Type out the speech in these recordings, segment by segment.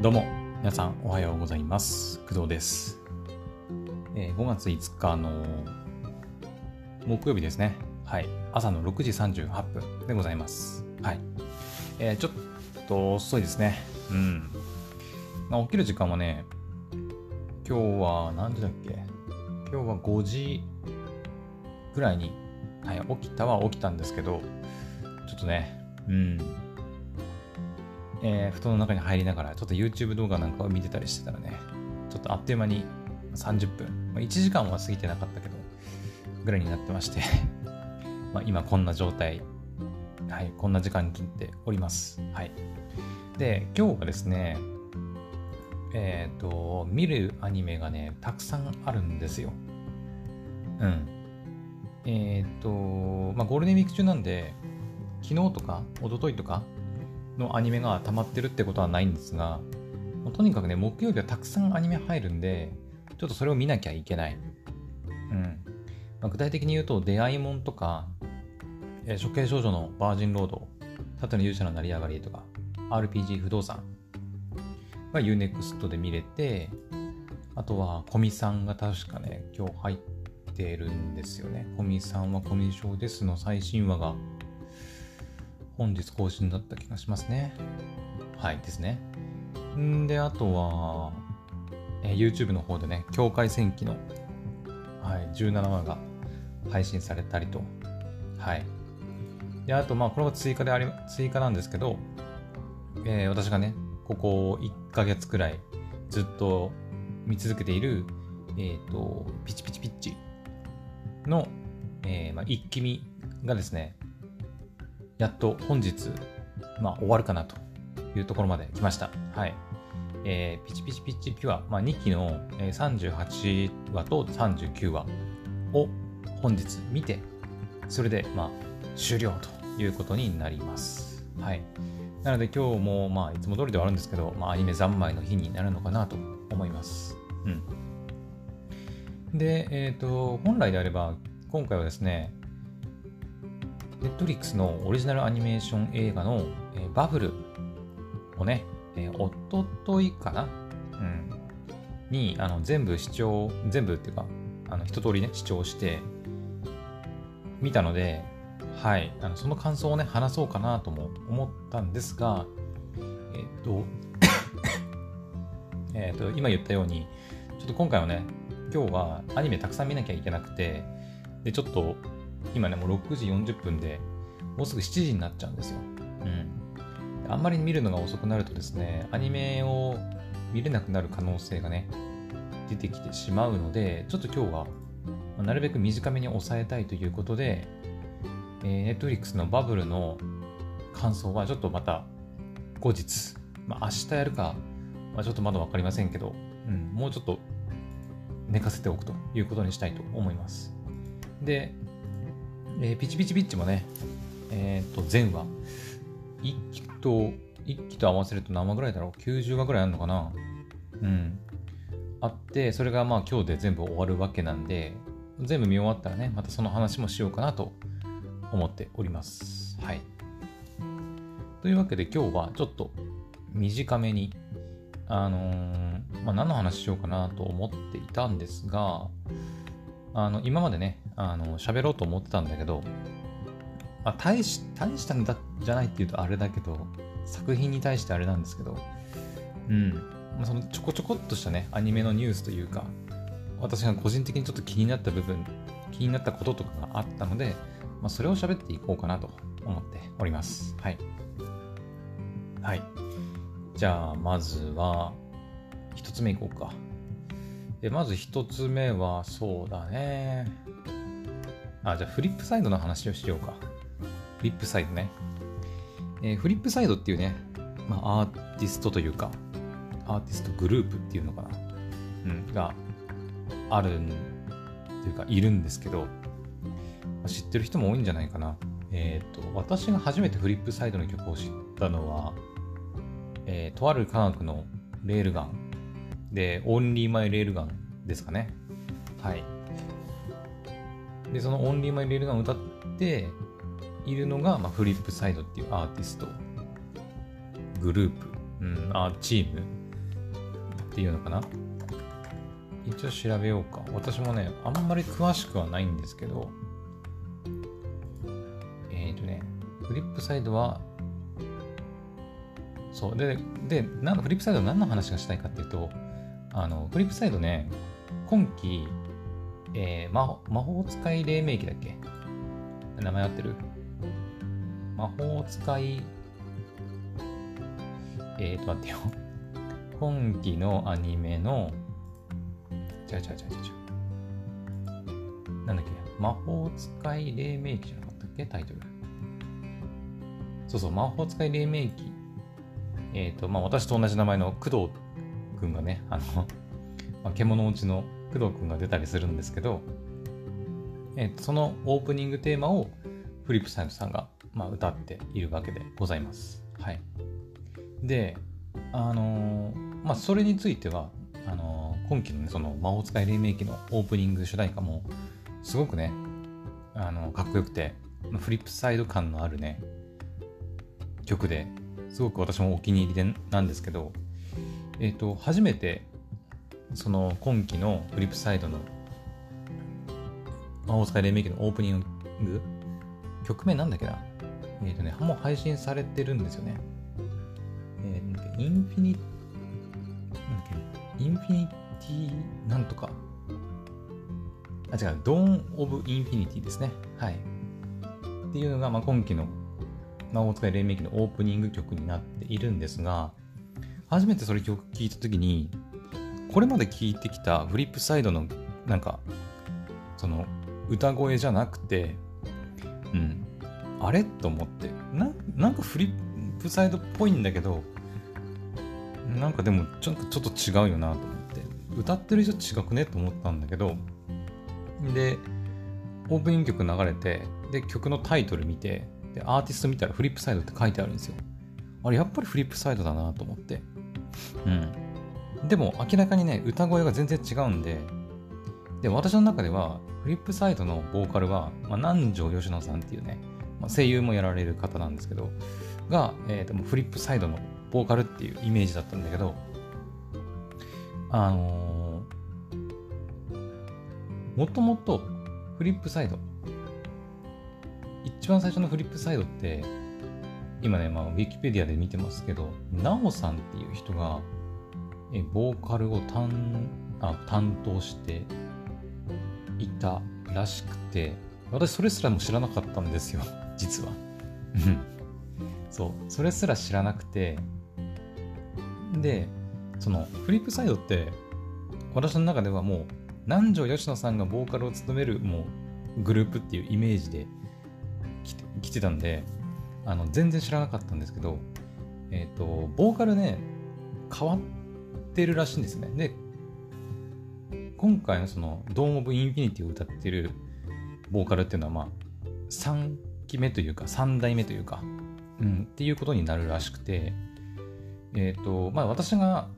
どうも、皆さんおはようございます。工藤です。えー5月5日の木曜日ですね。はい。朝の6時38分でございます。はい。えーちょっと遅いですね。うん。まあ、起きる時間はね、今日は何時だっけ？今日は5時ぐらいに、はい、起きたは起きたんですけど、ちょっとね、うん。えー布団の中に入りながら、ちょっと YouTube 動画なんかを見てたりしてたらね、ちょっとあっという間に30分、まあ、1時間は過ぎてなかったけど、ぐらいになってまして、ま今こんな状態、はい、こんな時間に切っております。はい。で、今日はですね、えっ、と、見るアニメがね、たくさんあるんですよ。うん。えっ、と、まあゴールデンウィーク中なんで、昨日とか一昨日とかのアニメが溜まってるってことはないんですが、とにかくね、木曜日はたくさんアニメ入るんで、ちょっとそれを見なきゃいけない。うん。まあ具体的に言うと、出会いもんとか、えー処刑少女のバージンロード、縦の勇者の成り上がりとか、RPG 不動産が UNEXT で見れて、あとは、コミさんが確かね、今日入ってるんですよね。コミさんはコミュ障ですの最新話が本日更新だった気がしますね。はいですね。んで、あとは、えー YouTube の方でね、境界戦記の、はい、17話が配信されたりと。はい。で、あと、まあ、これは追加であり、追加なんですけど、えー私がね、ここ1ヶ月くらいずっと見続けている、えっ、と、ピチピチピッチの、えーまあ、一気見がですね、やっと本日、まあ、終わるかなというところまで来ました。はい。えーピチピチピチピュア、まあ、2期の38話と39話を本日見て、それで、まあ、終了ということになります。はい。なので今日も、まあ、いつも通りではあるんですけど、まあ、アニメ三昧の日になるのかなと思います。うん。で、えっ、と、本来であれば、今回はですね、ネットフリックスのオリジナルアニメーション映画の、えーバブルをね、えー、おとといかな？うん。に、あの、全部視聴、全部っていうか、あの、一通りね、視聴して、見たので、はい、あのその感想をね、話そうかなとも思ったんですが、えっ、と、えっと、今言ったように、ちょっと今回はね、今日はアニメたくさん見なきゃいけなくて、で、ちょっと、今ね、もう6時40分で、もうすぐ7時になっちゃうんですよ。うん。あんまり見るのが遅くなるとですね、アニメを見れなくなる可能性がね、出てきてしまうので、ちょっと今日は、まあなるべく短めに抑えたいということで、えー、Netflix のバブルの感想はちょっとまた後日、まあ、明日やるか、まあ、ちょっとまだ分かりませんけど、うん、もうちょっと寝かせておくということにしたいと思います。で、えーピチピチピッチもね、えっ、と、全話、1期と、一期と合わせると何話ぐらいだろう ?90 話ぐらいあるのかなうん。あって、それがまあ今日で全部終わるわけなんで、全部見終わったらね、またその話もしようかなと思っております。はい。というわけで今日はちょっと短めに、あのーまあ、何の話しようかなと思っていたんですが、あの、今までね、あの、喋ろうと思ってたんだけど、まあ、大し、大したんだじゃないっていうとあれだけど、作品に対してあれなんですけど、うん。ま、そのちょこちょこっとしたね、アニメのニュースというか、私が個人的にちょっと気になった部分、気になったこととかがあったので、まあ、それを喋っていこうかなと思っております。はい。はい。じゃあ、まずは、一つ目いこうか。で、まず一つ目は、そうだね。あ、じゃあ、フリップサイドの話をしようか。フリップサイドね。えーフリップサイドっていうね、まあ、アーティストというか、アーティストグループっていうのかな。うん、がある、というか、いるんですけど、知ってる人も多いんじゃないかな。えっ、と、私が初めてフリップサイドの曲を知ったのは、えーとある科学のレールガンで、オンリーマイレールガンですかね。はい。で、そのオンリーマイレールガンを歌っているのが、まあ、フリップサイドっていうアーティスト、グループ、うん、あチーム。っていうのかな。一応調べようか。私もね、あんまり詳しくはないんですけど、えっ、ー、とね、フリップサイドは、そう、で、で、なんフリップサイド何の話がしたいかっていうと、あの、フリップサイドね、今期、えー、魔魔法使い黎明期だっけ？名前合ってる？魔法使い、えーと、待ってよ。今期のアニメの、違う違う違う違う。なんだっけ？魔法使い黎明期じゃなかったっけ？タイトル。そうそう、魔法使い黎明期。えっ、ー、と、まあ、私と同じ名前の工藤くんがね、あの、獣落ちの工藤くんが出たりするんですけど、えー、そのオープニングテーマをフリップサイドさんが、まあ、歌っているわけでございます。はい。で、あのー、まあ、それについては、あのー、今期のね、その魔法使い黎明期のオープニング主題歌も、すごくね、あのー、かっこよくて、フリップサイド感のあるね、曲ですごく私もお気に入りでなんですけど、えっ、と、初めてその今期のフリップサイドの魔法使い黎明期のオープニング曲名なんだっけな？えっ、ー、とね、もう配信されてるんですよね。えー、インフィニ、なんだっけ、インフィニティなんとか。あ、違う、ドーン・オブ・インフィニティですね。はい。っていうのが、まあ、今期の魔法使い黎明期のオープニング曲になっているんですが、初めてそれ曲聴いたときに、これまで聞いてきたフリップサイドのなんかその歌声じゃなくてうん。あれと思って。ななんかフリップサイドっぽいんだけどなんかでもちょっとちょっと違うよなと思って。歌ってる人違くねと思ったんだけどでオープニング曲流れてで曲のタイトル見てでアーティスト見たらフリップサイドって書いてあるんですよ。あれやっぱりフリップサイドだなと思って。うん。でも明らかにね、歌声が全然違うんで、で、私の中では、フリップサイドのボーカルは、まあ、南條吉野さんっていうね、まあ、声優もやられる方なんですけど、が、えー、とフリップサイドのボーカルっていうイメージだったんだけど、あのー、もともとフリップサイド、一番最初のフリップサイドって、今ね、まあ、ウィキペディアで見てますけど、なおさんっていう人が、えボーカルを担あ担当していたらしくて私それすらも知らなかったんですよ 実は。そう。それすら知らなくてでそのフリップサイドって私の中ではもう南條吉野さんがボーカルを務めるもうグループっていうイメージで来てたんであの全然知らなかったんですけどえっ、ー、とボーカルね変わっってるらしいんですね。で、今回のその、ドーム・オブ・インフィニティを歌ってるボーカルっていうのは、まあ、3期目というか、3代目というか、うん、っていうことになるらしくて、えっ、ー、と、まあ、私が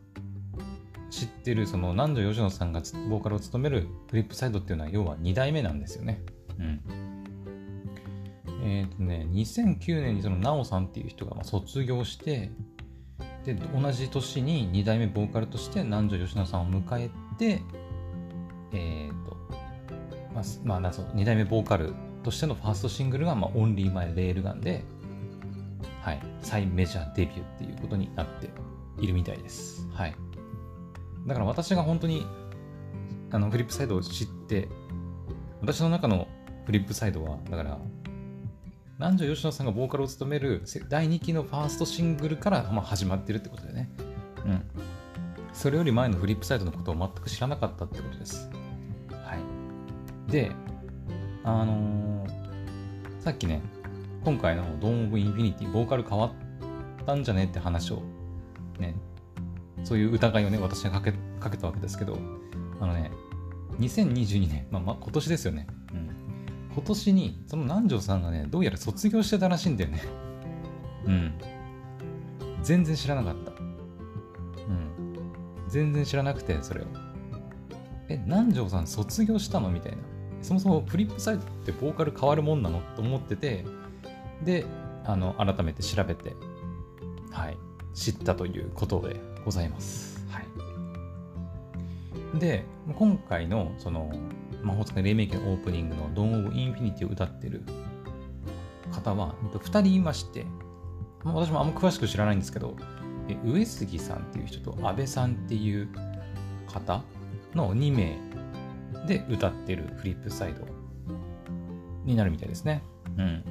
知ってる、その、南條吉野さんがボーカルを務めるフリップサイドっていうのは、要は2代目なんですよね。うん。えっ、ー、とね、2009年にその、なおさんっていう人が卒業して、で同じ年に2代目ボーカルとして南條吉野さんを迎えてえっ、ー、とまあ、まあ、なそう2代目ボーカルとしてのファーストシングルが、まあ、オンリーマイレールガンで、はい、再メジャーデビューっていうことになっているみたいです。はい。だから私が本当にあのフリップサイドを知って、私の中のフリップサイドは、だから南條吉野さんがボーカルを務める第2期のファーストシングルから、まあ、始まってるってことでね。うん。それより前のフリップサイドのことを全く知らなかったってことです。はい。で、あのー、さっきね、今回のドーン・オブ・インフィニティ、ボーカル変わったんじゃねって話を、ね、そういう疑いをね、私がかけかけたわけですけど、あのね、2022年、まあ、まあ、今年ですよね。うん。今年にその南條さんがねどうやら卒業してたらしいんだよね。うん。全然知らなかった。うん。全然知らなくてそれを。え南條さん卒業したのみたいな。そもそもフリップサイドってボーカル変わるもんなの？と思ってて。であの改めて調べてはい。知ったということでございます。はい。で、今回のその魔法使い黎明期のオープニングの Dawn of Infinity を歌ってる方は2人いまして、まあ私もあんま詳しく知らないんですけど、上杉さんっていう人と安倍さんっていう方の2名で歌ってるフリップサイドになるみたいですね。うん。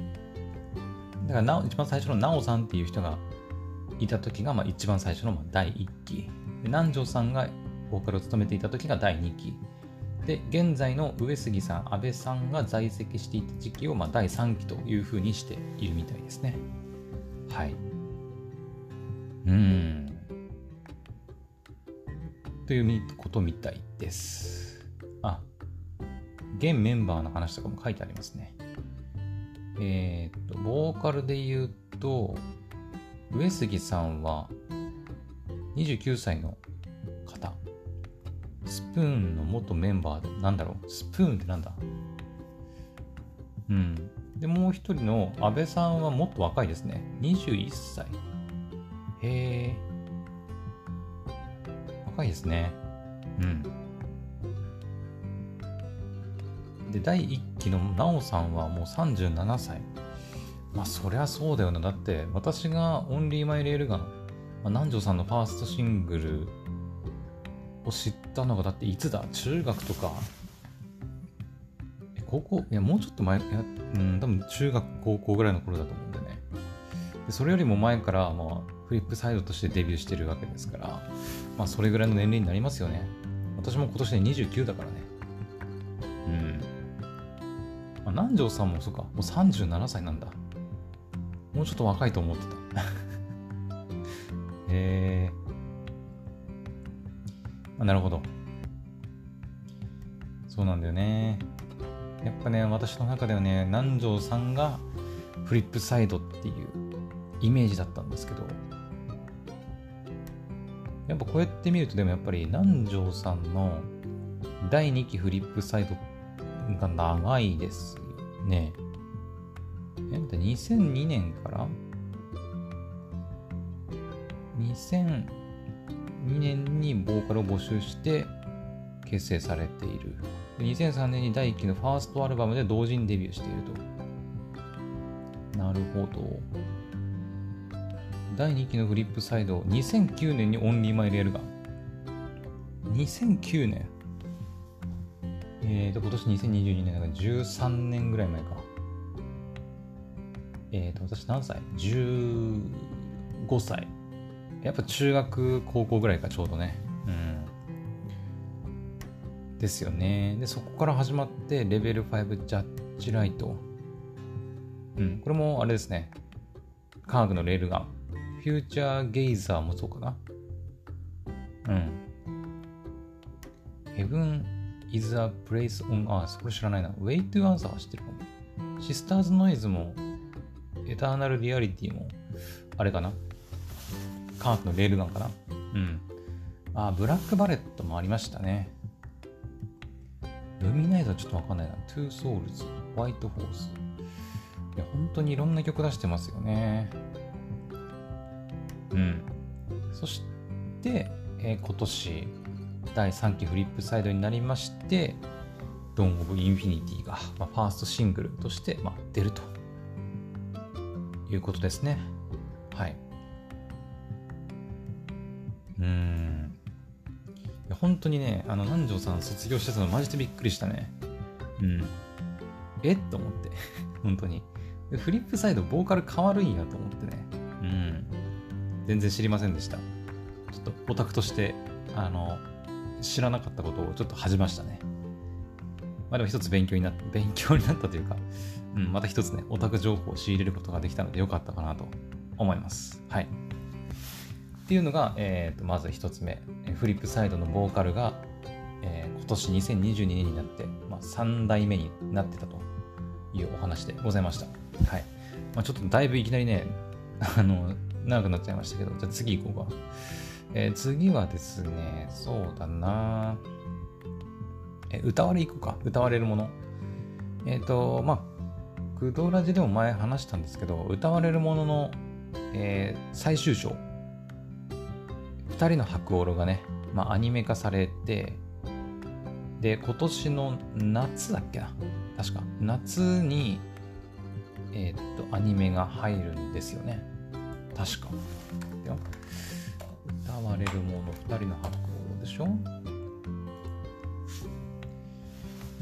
だからな一番最初のなおさんっていう人がいた時が、まあ、一番最初の第1期。南條さんがボーカルを務めていた時が第2期。で、現在の上杉さん、安倍さんが在籍していた時期を、まあ、第3期というふうにしているみたいですね。はい。うん。ということみたいです。あ、現メンバーの話とかも書いてありますね。えー、っと、ボーカルで言うと、上杉さんは29歳の。スプーンの元メンバーで、なんだろう、スプーンってなんだ？うん。で、もう一人の安倍さんはもっと若いですね。21歳。へえ。若いですね。うん。で、第1期のなおさんはもう37歳。まあ、そりゃそうだよな。だって、私がオンリーマイレールガン、まあ、南條さんのファーストシングルを知ったのが、だっていつだ？中学とか、高校？いや、もうちょっと前、いや、うん、多分中学、高校ぐらいの頃だと思うんでね。でそれよりも前から、まあ、フリップサイドとしてデビューしてるわけですから、まあ、それぐらいの年齢になりますよね。私も今年で29だからね。うん。まあ、南條さんもそうか、もう37歳なんだ。もうちょっと若いと思ってた。へえ。なるほど。そうなんだよね。やっぱね、私の中ではね、南條さんがフリップサイドっていうイメージだったんですけど、やっぱこうやって見るとでもやっぱり南條さんの第2期フリップサイドが長いですよね。え、2002年から？2000 2002年にボーカルを募集して結成されている。2003年に第1期のファーストアルバムで同時にデビューしていると。なるほど。第2期のフリップサイド、2009年にオンリーマイレールガン。2009年えーと、今年2022年だから13年ぐらい前か。えーと、私何歳 ?15 歳。やっぱ中学、高校ぐらいか、ちょうどね。うん。ですよね。で、そこから始まって、レベル5ジャッジライト。うん、これもあれですね。科学のレールガン。フューチャーゲイザーもそうかな。うん。Heaven is a place on earth これ知らないな。Way to answer は知ってるかも。シスターズノイズも、エターナルリアリティも、あれかな。科学のレールガンかな。うん。あ、ブラックバレットもありましたね。ルミナイズはちょっとわかんないな。Two Souls、White Horse。いや、本当にいろんな曲出してますよね。うん。そして、えー、今年、第3期フリップサイドになりまして、ドン・オブ・インフィニティが、まあ、ファーストシングルとして、まあ、出るということですね。はい。うーん。本当にね、あの、南條さん卒業してたのマジでびっくりしたね。うん。え？っと思って。本当に。フリップサイドボーカル変わるんやと思ってね。うん。全然知りませんでした。ちょっとオタクとして、あの、知らなかったことをちょっと恥じましたね。まあでも一つ勉強になった、勉強になったというか、うん、また一つね、オタク情報を仕入れることができたのでよかったかなと思います。はい。っていうのが、えー、とまず一つ目、フリップサイドのボーカルが、えー、今年2022年になって、まあ、3代目になってたというお話でございました。はい。まあ、ちょっとだいぶいきなりね、あの、長くなっちゃいましたけど、じゃあ次行こうか。えー、次はですね、そうだなえ、歌われいくか。歌われるもの。えっ、ー、と、まあ、クドラジでも前話したんですけど、歌われるものの、えー、最終章。二人の白オロがね、まあ、アニメ化されて、で、今年の夏だっけな？確か。夏に、えー、っと、アニメが入るんですよね。確か。歌われるもの2人の発行でしょ？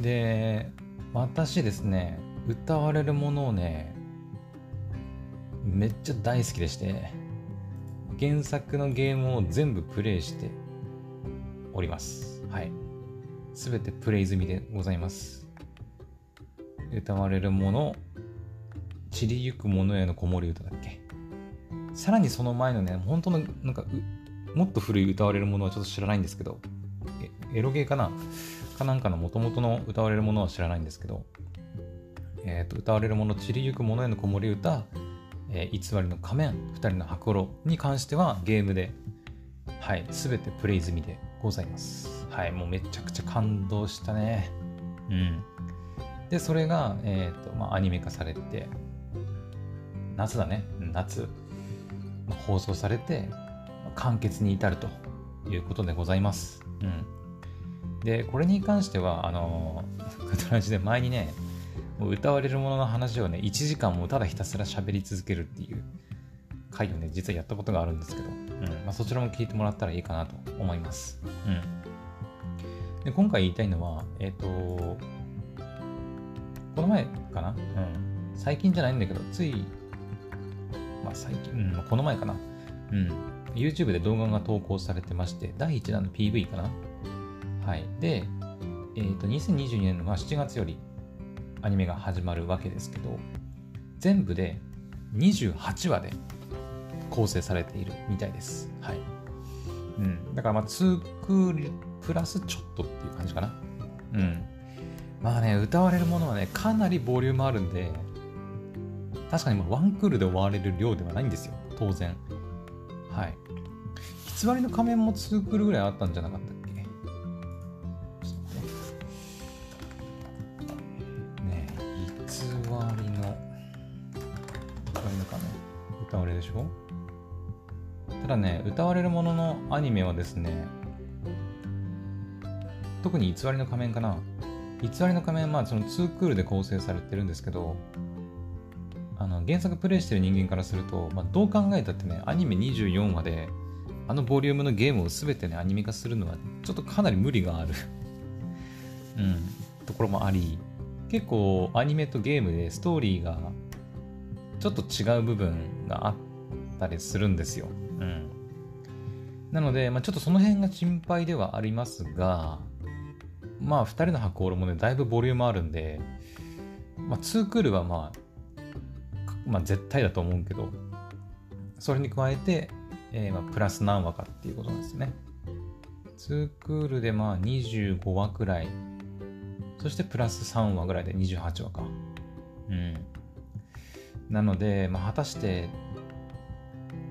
で、私ですね、歌われるものをね、めっちゃ大好きでして、原作のゲームを全部プレイしております。はい。すべてプレイ済みでございます。歌われるもの、散りゆくものへの子守歌だっけさらにその前のね、本当の、なんか、もっと古い歌われるものはちょっと知らないんですけど、エロゲーかな？かなんかの元々の歌われるものは知らないんですけど、えっ、ー、と、歌われるもの、散りゆくものへの子守歌、えー、偽りの仮面、二人の箱ろに関してはゲームで、はい、すべてプレイ済みでございます。はい、もうめちゃくちゃ感動したね。うん。で、それが、えっ、ー、と、まあ、アニメ化されて、夏だね、夏ま、放送されて、完結に至るということでございます。うん。で、これに関しては、あの、グトラジで前にね、もう歌われるものの話をね、1時間もただひたすら喋り続けるっていう回をね、実はやったことがあるんですけど、うんまあ、そちらも聞いてもらったらいいかなと思います。うん。で今回言いたいのは、えっ、ー、と、この前かな？うん。最近じゃないんだけど、つい、まあ最近、うん、この前かな？うん。YouTube で動画が投稿されてまして、第1弾の PV かな？はい。で、えっ、ー、と、2022年の7月より、アニメが始まるわけですけど全部で28話で構成されているみたいです。はい。うん。だからまあ2クールプラスちょっとっていう感じかな。うん。まあね、歌われるものはね、かなりボリュームあるんで、確かにワンクールで終われる量ではないんですよ。当然。はい。偽りの仮面も2クールぐらいあったんじゃなかっただね、歌われるもののアニメはですね、特に偽りの仮面かな。偽りの仮面まあその2クールで構成されてるんですけど、あの原作プレイしてる人間からすると、まあ、どう考えたってね、アニメ24話で、あのボリュームのゲームを全てね、アニメ化するのは、ちょっとかなり無理がある うん、ところもあり、結構アニメとゲームでストーリーがちょっと違う部分があ、ったりするんですよ。うん。なので、まあ、ちょっとその辺が心配ではありますが、まあ、2人の箱オもね、だいぶボリュームあるんで、まあ、2クールはまあ、まあ、絶対だと思うけど、それに加えて、えー、まあプラス何話かっていうことなんですね。2クールでまあ25話くらい、そしてプラス3話ぐらいで28話か。うん。なので、まあ、果たして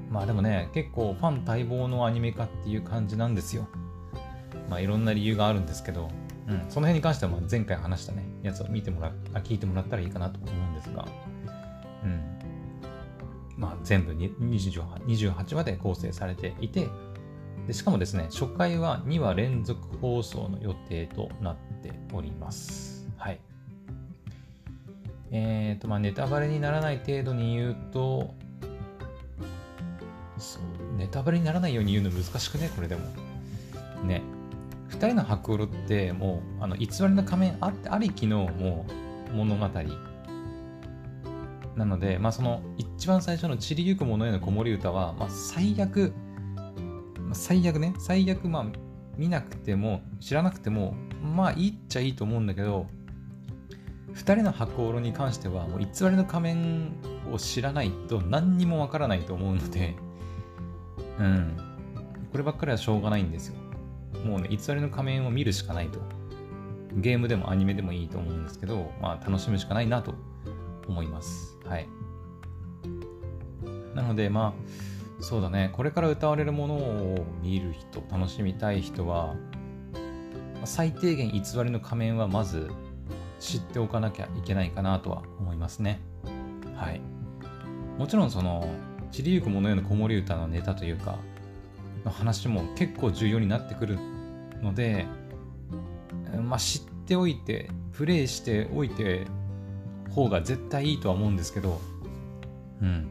まあでもね、結構ファン待望のアニメ化っていう感じなんですよ。まあいろんな理由があるんですけど、うん、その辺に関しては前回話したね、やつを見てもらあ、聞いてもらったらいいかなと思うんですが、うん。まあ全部28 28話で構成されていてで、しかもですね、初回は2話連続放送の予定となっております。はい。えっ、ー、と、まあネタバレにならない程度に言うと、そうネタバレにならないように言うの難しくねこれでも。ね。2人の白黒ってもうあの偽りの仮面あってありきのもう物語なので、まあ、その一番最初の散りゆく者への子守歌は、まあ、最悪、最悪ね。最悪まあ見なくても知らなくてもまあいいっちゃいいと思うんだけど2人の箱ろに関してはもう偽りの仮面を知らないと何にもわからないと思うのでうん。こればっかりはしょうがないんですよ。もうね、偽りの仮面を見るしかないと。ゲームでもアニメでもいいと思うんですけど、まあ楽しむしかないなと思います。はい。なので、まあ、そうだね、これから歌われるものを見る人、楽しみたい人は、最低限偽りの仮面はまず知っておかなきゃいけないかなとは思いますね。はい。もちろんその散りゆく者への子守歌のネタというか、の話も結構重要になってくるので、まあ、知っておいて、プレイしておいて方が絶対いいとは思うんですけど、うん。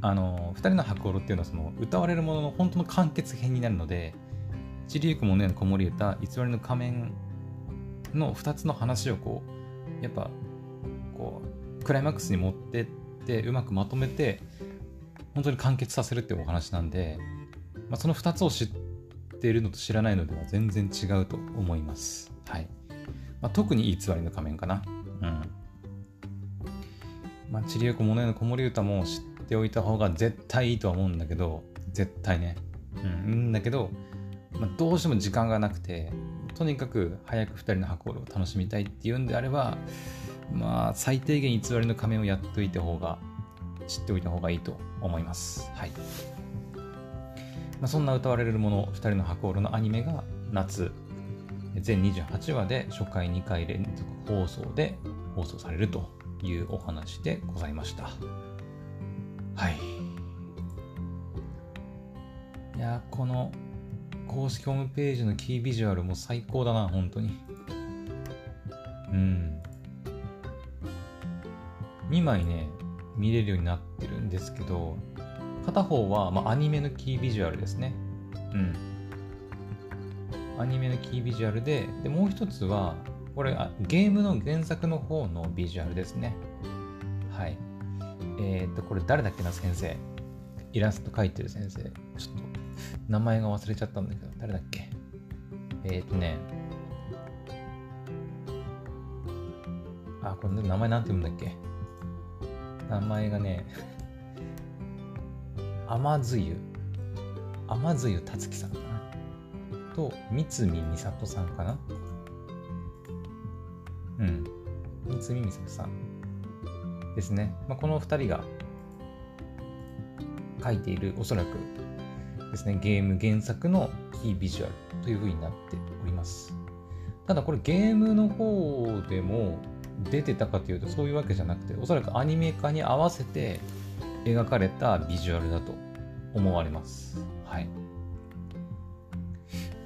あの、二人の白狼っていうのは、その、歌われるものの本当の完結編になるので、ちりゆくもね、子守歌、偽りの仮面の2つの話をこう、やっぱ、こう、クライマックスに持ってって、うまくまとめて、本当に完結させるっていうお話なんで、まあ、その2つを知っているのと知らないのでは全然違うと思います。はい。まあ、特に偽りの仮面かな。うん。まあ、ちりゆくものへの子守歌も知っておいた方が絶対いいとは思うんだけど、絶対ね。うん、いいんだけど、まあ、どうしても時間がなくて、とにかく早く2人の箱を楽しみたいっていうんであれば、まあ、最低限偽りの仮面をやっといた方が、知っておいた方がいいと思います。はい。まあ、そんな歌われるもの、2人の箱のアニメが夏、全28話で初回2回連続放送で放送されるというお話でございました。はい。いや、この公式ホームページのキービジュアルも最高だな、本当に。うん。2枚ね、見れるようになってるんですけど、片方は、まあ、アニメのキービジュアルですね。うん。アニメのキービジュアルで、で、もう一つは、これあ、ゲームの原作の方のビジュアルですね。はい。えっ、と、これ誰だっけな、先生。イラスト描いてる先生。ちょっと、名前が忘れちゃったんだけど、誰だっけえっ、とね、あ、これ名前なんて言うんだっけ名前がね、甘津湯。甘津湯達樹さんかな。と、三見美里さんかな。うん。三見美里さんですね。まあ、この二人が書いている、おそらくですね、ゲーム原作のキービジュアルという風になっております。ただこれゲームの方でも出てたかというとそういうわけじゃなくて、おそらくアニメ化に合わせて描かれたビジュアルだと思われます。はい。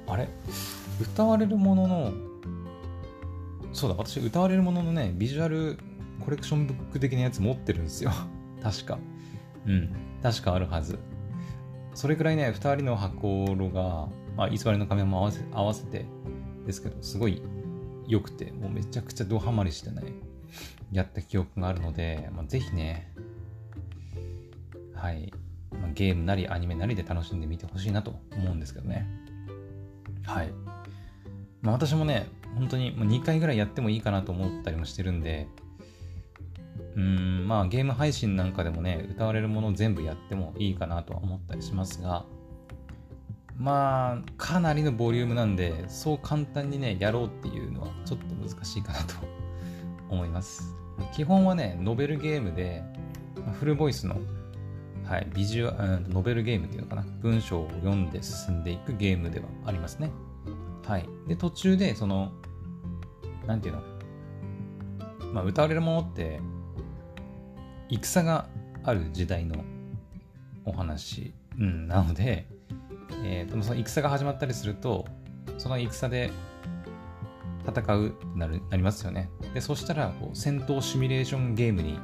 あれ？歌われるものの、そうだ、私歌われるもののね、ビジュアルコレクションブック的なやつ持ってるんですよ。確か。うん。確かあるはず。それくらいね、2人の箱ロが、まあ、偽りの仮面も合わせ合わせてですけど、すごい良くて、もうめちゃくちゃドハマりしてね、やった記憶があるので、まあ、ぜひね、はい、まあ、ゲームなりアニメなりで楽しんでみてほしいなと思うんですけどね。はい。まあ、私もね、本当にもう2回ぐらいやってもいいかなと思ったりもしてるんで、うん、まあゲーム配信なんかでもね、歌われるものを全部やってもいいかなとは思ったりしますが、まあ、かなりのボリュームなんで、そう簡単にね、やろうっていうのはちょっと難しいかなと 思います。基本はね、ノベルゲームで、フルボイスの、はい、ビジュア、ル、ノベルゲームっていうのかな、文章を読んで進んでいくゲームではありますね。はい。で、途中で、その、なんていうの、まあ、歌われるものって、戦がある時代のお話、うん、なので、えー、その戦が始まったりするとその戦で戦うなるなりますよね。でそしたらこう戦闘シミュレーションゲームに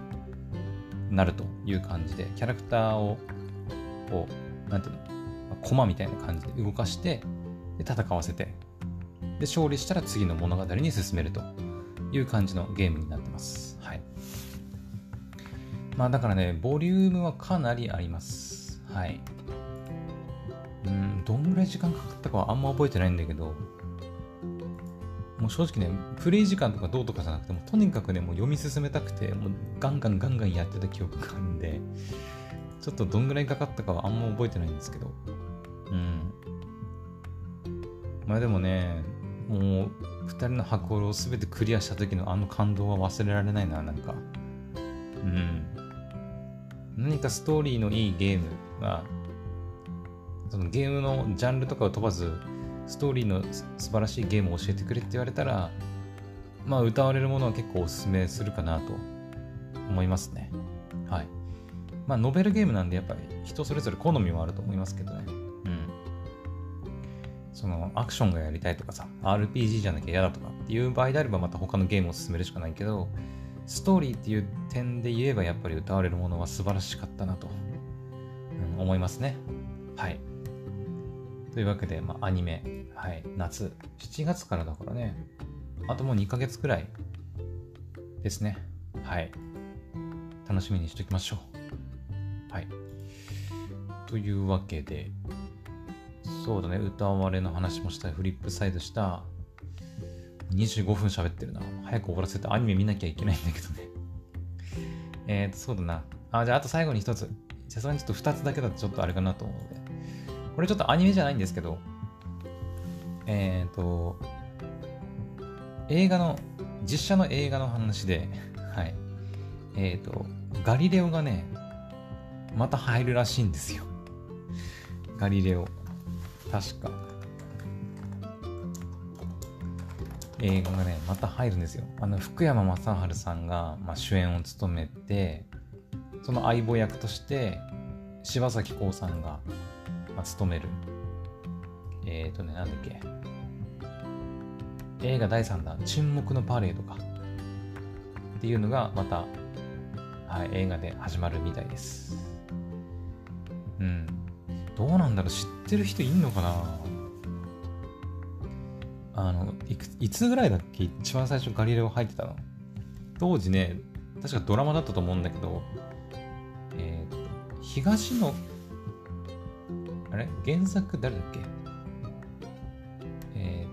なるという感じでキャラクターをこうなんていうの、駒みたいな感じで動かしてで戦わせてで勝利したら次の物語に進めるという感じのゲームになってます。はい。まあだからねボリュームはかなりあります。はい。うん、どんぐらい時間かかったかはあんま覚えてないんだけど、もう正直ね、プレイ時間とかどうとかじゃなくても、とにかくね、もう読み進めたくて、もうガンガンガンガンやってた記憶があるんで、ちょっとどんぐらいかかったかはあんま覚えてないんですけど、うん。まあでもね、もう、二人の箱を全てクリアした時のあの感動は忘れられないな、なんか。うん。何かストーリーのいいゲームがそのゲームのジャンルとかを問わず、ストーリーの素晴らしいゲームを教えてくれって言われたら、まあ、歌われるものは結構おすすめするかなと思いますね。はい。まあ、ノベルゲームなんで、やっぱり人それぞれ好みもあると思いますけどね。うん。そのアクションがやりたいとかさ、RPG じゃなきゃ嫌だとかっていう場合であればまた他のゲームを進めるしかないけど、ストーリーっていう点で言えばやっぱり歌われるものは素晴らしかったなと、うん、思いますね。はい。というわけで、まあ、アニメ、はい、夏、7月からだからね、あともう2ヶ月くらいですね。はい。楽しみにしておきましょう。はい。というわけで、そうだね、歌われの話もしたフリップサイドした、25分喋ってるな。早く終わらせてアニメ見なきゃいけないんだけどね。えっと、そうだな。あ、じゃああと最後に一つ。さすがにちょっと2つだけだとちょっとあれかなと思うので。これちょっとアニメじゃないんですけど、えっ、ー、と、映画の、実写の映画の話で、はい。えっ、ー、と、ガリレオがね、また入るらしいんですよ。ガリレオ。確か。映画がね、また入るんですよ。あの、福山雅治さんが、まあ、主演を務めて、その相棒役として、柴咲コウさんが、まあ、務める。えっ、ー、とね、なんだっけ。映画第3弾、沈黙のパレードか。っていうのが、また、はい、映画で始まるみたいです。うん。どうなんだろう知ってる人いんのかなあのいく、いつぐらいだっけ？一番最初ガリレオ入ってたの当時ね、確かドラマだったと思うんだけど、えっ、ー、と、東野、れ？原作誰だっけ？えっ、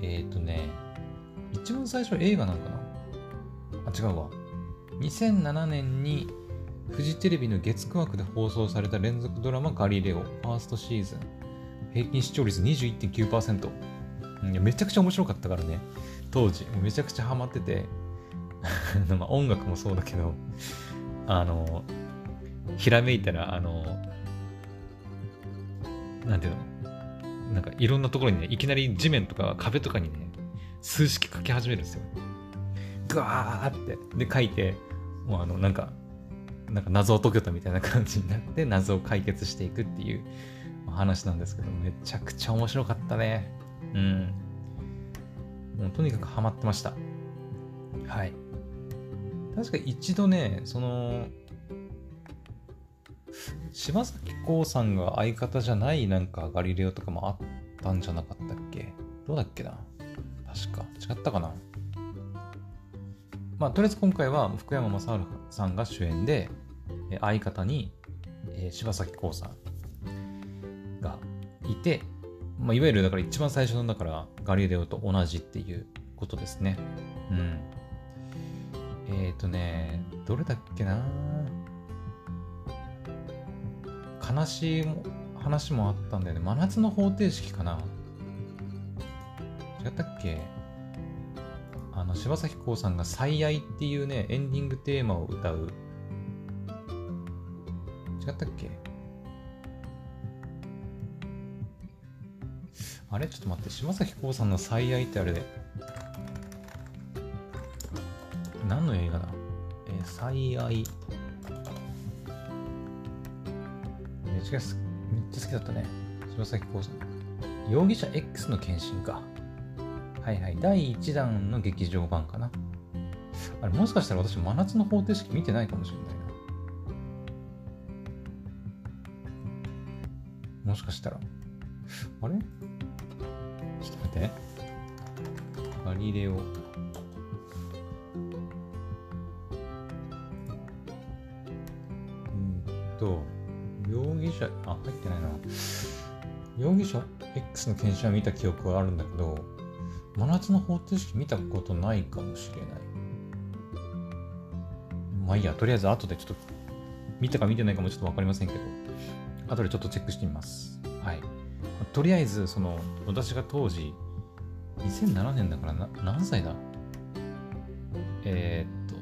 ー、えー、とね、一番最初映画なんかな？あ、違うわ。2007年にフジテレビの月9枠で放送された連続ドラマガリレオファーストシーズン。平均視聴率21.9%いやめちゃくちゃ面白かったからね。当時。めちゃくちゃハマってて。まあ音楽もそうだけど。あのひらめいたらあのなんていうの？なんかいろんなところにねいきなり地面とか壁とかにね数式書き始めるんですよ。グワーって。で書いてもうあのなんかなんか謎を解けたみたいな感じになって謎を解決していくっていう話なんですけどめちゃくちゃ面白かったね。うん。もうとにかくハマってました。はい。確か一度ねその柴咲コウさんが相方じゃないなんかガリレオとかもあったんじゃなかったっけ？どうだっけな？確か。違ったかな？まあ、とりあえず今回は福山雅治さんが主演で、相方に、えー、柴咲コウさんがいて、まあ、いわゆるだから一番最初のだからガリレオと同じっていうことですね。うん。えっ、ー、とね、どれだっけな？悲しい話もあったんだよね。真夏の方程式かな。違ったっけ？あの柴咲コウさんが「最愛」っていうねエンディングテーマを歌う。違ったっけ？あれ？ちょっと待って。柴咲コウさんの「最愛」ってあれで。何の映画だ？えー、最愛。ちゃめっちゃ好きだったね柴咲コウさん容疑者 X の献身かはいはい。第1弾の劇場版かな。あれ、もしかしたら私、真夏の方程式見てないかもしれないな。もしかしたら。あれ？ちょっと待って。ガリレオ。うんと、疑者、あ、入ってないな。容疑者？X の検証は見た記憶はあるんだけど、真夏の方程式見たことないかもしれない。まあいいや、とりあえず後でちょっと、見たか見てないかもちょっとわかりませんけど、後でちょっとチェックしてみます。はい。とりあえず、その、私が当時、2007年だからな、何歳だ？えー、っと、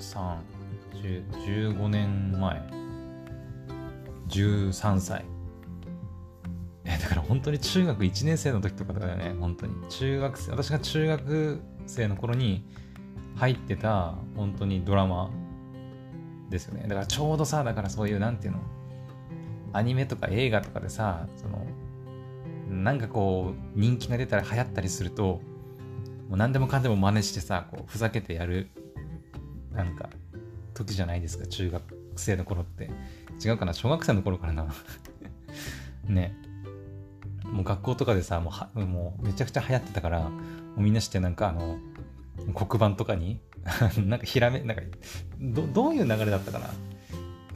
3、10、15年前。13歳。え、だから本当に中学1年生の時とかだよね、本当に。中学生、私が中学生の頃に入ってた、本当にドラマですよね。だからちょうどさ、だからそういう、なんていうの、アニメとか映画とかでさ、その、なんかこう、人気が出たら流行ったりすると、もう何でもかんでも真似してさ、こう、ふざけてやる、なんか、時じゃないですか、中学生の頃って。違うかな？小学生の頃からな。ね。もう学校とかでさ、もうは、もうめちゃくちゃ流行ってたから、もうみんなしてなんかあの、黒板とかに なんかひらめ、なんか、ど、どういう流れだったかな？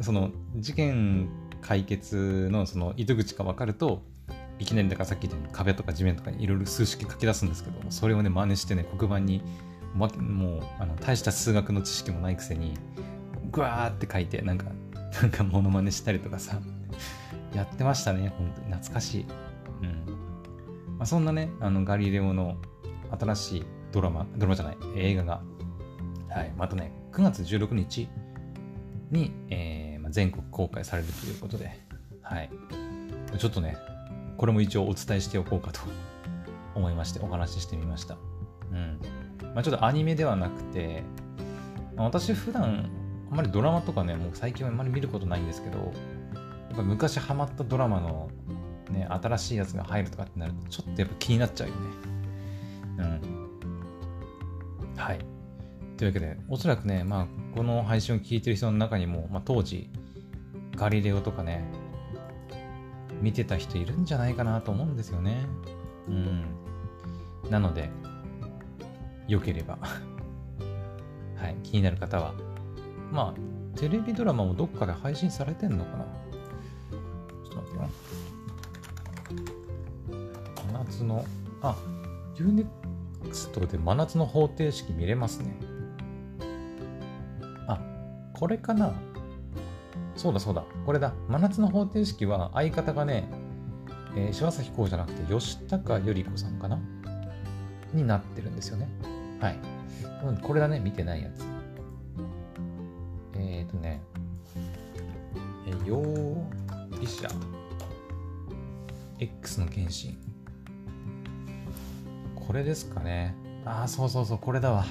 その、事件解決のその糸口が分かると、いきなりだからさっき言ったように壁とか地面とかにいろいろ数式書き出すんですけどそれをね真似してね黒板にもうあの大した数学の知識もないくせにグワーって書いてなんかなんかモノマネしたりとかさ。やってましたね本当に。懐かしい、うん。まあ、そんなねあのガリレオの新しいドラマドラマじゃない映画が。はいまたね9月16日に、えーまあ、全国公開されるということで。はい。ちょっとねこれも一応お伝えしておこうかと 思いましてお話ししてみました。うん。まあ、ちょっとアニメではなくて、まあ、私普段あんまりドラマとかね、もう最近はあんまり見ることないんですけど、やっぱ昔ハマったドラマのね、新しいやつが入るとかってなると、ちょっとやっぱ気になっちゃうよね。うん。はい。というわけで、おそらくね、まあ、この配信を聞いてる人の中にも、まあ、当時、ガリレオとかね、見てた人いるんじゃないかなと思うんですよね。うん。なので、良ければはい、気になる方は、まあ、テレビドラマもどっかで配信されてんのかな？ちょっと待ってよ。真夏の、あ、UNEXT で真夏の方程式見れますね。あ、これかな？そうだそうだ。これだ。真夏の方程式は相方がね、えー、柴咲コウじゃなくて吉高由里子さんかな？になってるんですよね。はい。これだね、見てないやつ。えっ、ー、とね、えー、容疑者 X の検診。これですかね。ああ、そうそうそう、これだわ。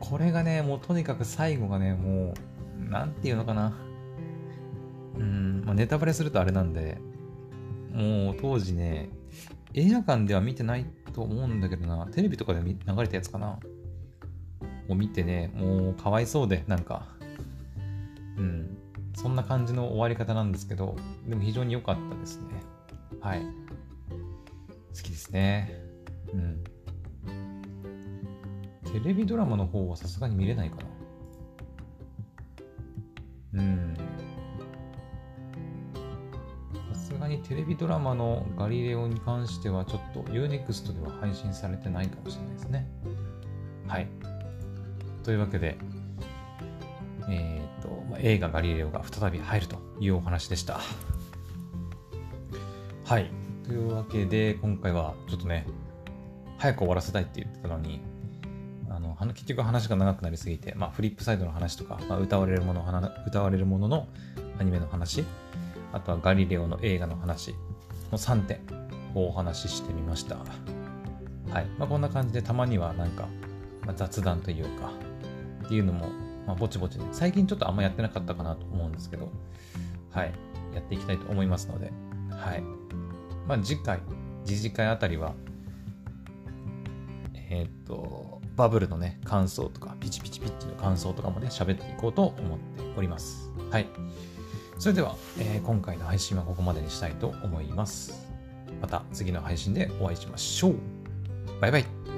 これがね、もうとにかく最後がね、もう、なんていうのかな。うん、まあ、ネタバレするとあれなんで、もう当時ね、映画館では見てないと思うんだけどな、テレビとかで流れたやつかな。を見てね、もうかわいそうで、なんか、うん、そんな感じの終わり方なんですけど、でも非常に良かったですね。はい。好きですね。うん。テレビドラマの方はさすがに見れないかな。うん。さすがにテレビドラマのガリレオに関してはちょっと UNEXT では配信されてないかもしれないですね。はい。というわけで、えっ、と、まあ、映画ガリレオが再び入るというお話でした。はい。というわけで、今回はちょっとね、早く終わらせたいって言ってたのに、あの結局話が長くなりすぎて、まあ、フリップサイドの話とか、まあ、歌われるもの歌われるもののアニメの話あとはガリレオの映画の話の3点をお話ししてみました。はい。まあ、こんな感じでたまにはなんか、まあ、雑談というか、っていうのも、まあ、ぼちぼちね、最近ちょっとあんまやってなかったかなと思うんですけど、はい。やっていきたいと思いますので、はい。まあ、次回、次次回あたりは、えっ、と、バブルのね、感想とか、ピチピチピチの感想とかもね、喋っていこうと思っております。はい。それでは、えー、今回の配信はここまでにしたいと思います。また次の配信でお会いしましょう。バイバイ。